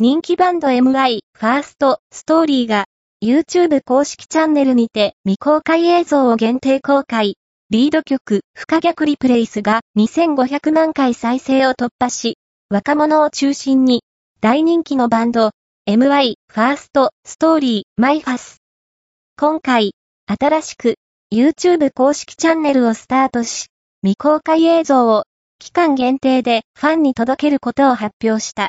人気バンド MI ファーストストーリーが YouTube 公式チャンネルにて未公開映像を限定公開。リード曲、不可逆リプレイスが2500万回再生を突破し、若者を中心に大人気のバンド MI ファーストストーリーマイファス。今回、新しく YouTube 公式チャンネルをスタートし、未公開映像を期間限定でファンに届けることを発表した。